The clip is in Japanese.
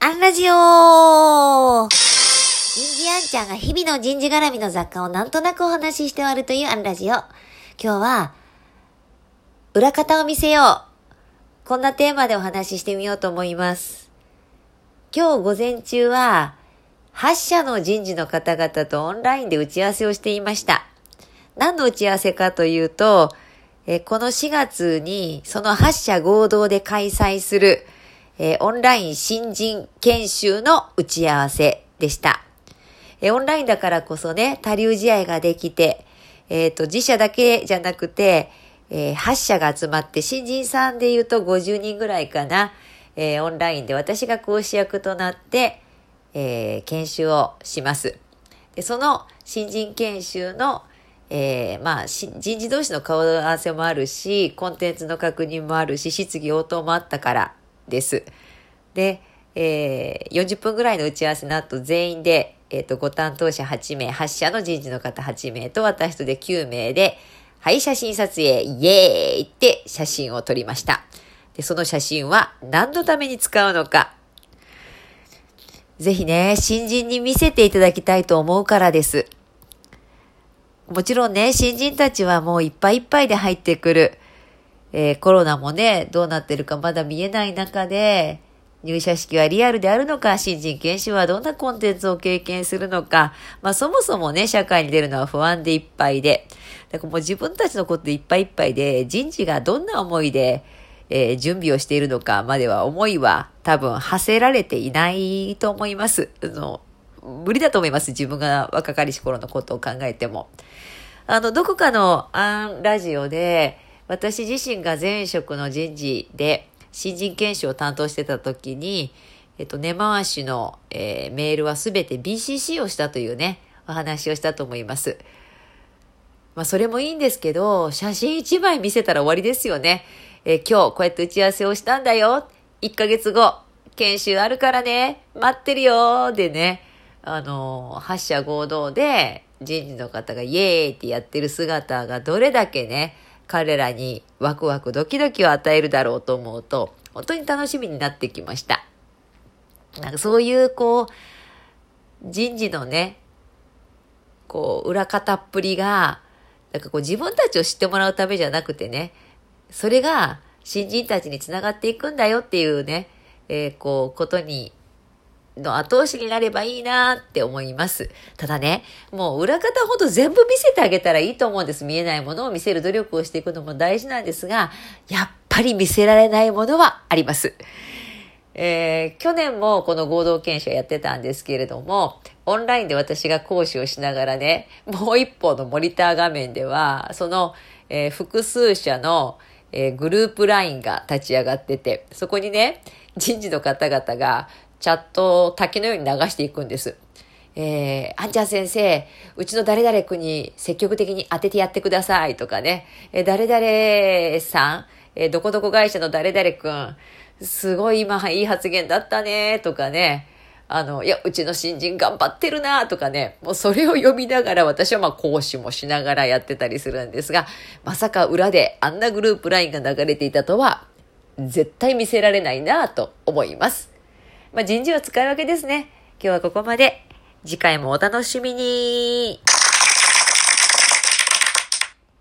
アンラジオ人事アンちゃんが日々の人事絡みの雑貨をなんとなくお話しして終わるというアンラジオ。今日は、裏方を見せよう。こんなテーマでお話ししてみようと思います。今日午前中は、8社の人事の方々とオンラインで打ち合わせをしていました。何の打ち合わせかというと、えこの4月にその8社合同で開催する、えーオンライン新人研修の打ち合わせでした。えーオンラインだからこそね、多流試合ができて、えっ、と、自社だけじゃなくて、えー8社が集まって、新人さんで言うと50人ぐらいかな、えーオンラインで私が講師役となって、えー研修をします。で、その新人研修の、えーまあ、人事同士の顔合わせもあるし、コンテンツの確認もあるし、質疑応答もあったからです。で、えー40分ぐらいの打ち合わせの後、全員で、えっ、と、ご担当者8名、8社の人事の方8名と私とで9名で、はい、写真撮影、イエーイって写真を撮りました。で、その写真は何のために使うのか。ぜひね、新人に見せていただきたいと思うからです。もちろんね、新人たちはもういっぱいいっぱいで入ってくる。えーコロナもね、どうなってるかまだ見えない中で、入社式はリアルであるのか、新人研修はどんなコンテンツを経験するのか、まあそもそもね、社会に出るのは不安でいっぱいで、だからもう自分たちのことでいっぱいいっぱいで、人事がどんな思いで、えー準備をしているのかまでは思いは多分馳せられていないと思います。あの無理だと思います。自分が若かりし頃のことを考えても。あの、どこかのアンラジオで、私自身が前職の人事で新人研修を担当してた時に、えっと、根回しの、えーメールはすべて BCC をしたというね、お話をしたと思います。まあ、それもいいんですけど、写真一枚見せたら終わりですよね。えー今日こうやって打ち合わせをしたんだよ。1ヶ月後、研修あるからね。待ってるよ。でね、あのー、8社合同で人事の方がイエーイってやってる姿がどれだけね、彼らにワクワクドキドキを与えるだろうと思うと、本当に楽しみになってきました。なんかそういうこう、人事のね、こう、裏方っぷりが、なんかこう自分たちを知ってもらうためじゃなくてね、それが新人たちにつながっていくんだよっていうね、えーこう、ことに、の後押しになればいいなって思います。ただね、もう裏方ほど全部見せてあげたらいいと思うんです。見えないものを見せる努力をしていくのも大事なんですが、やっぱり見せられないものはあります。えー去年もこの合同研修やってたんですけれども、オンラインで私が講師をしながらね、もう一方のモニター画面では、その、えー複数社の、えーグループラインが立ち上がってて、そこにね、人事の方々がチャットを滝のように流していくんです。えー、あんちゃん先生、うちの誰々君に積極的に当ててやってくださいとかね、えー誰々さん、えーどこどこ会社の誰々君、すごい今いい発言だったねとかね、あの、いや、うちの新人頑張ってるなとかね、もうそれを読みながら私はまあ講師もしながらやってたりするんですが、まさか裏であんなグループラインが流れていたとは、絶対見せられないなと思います。まあ、人事は使い分けですね。今日はここまで。次回もお楽しみに。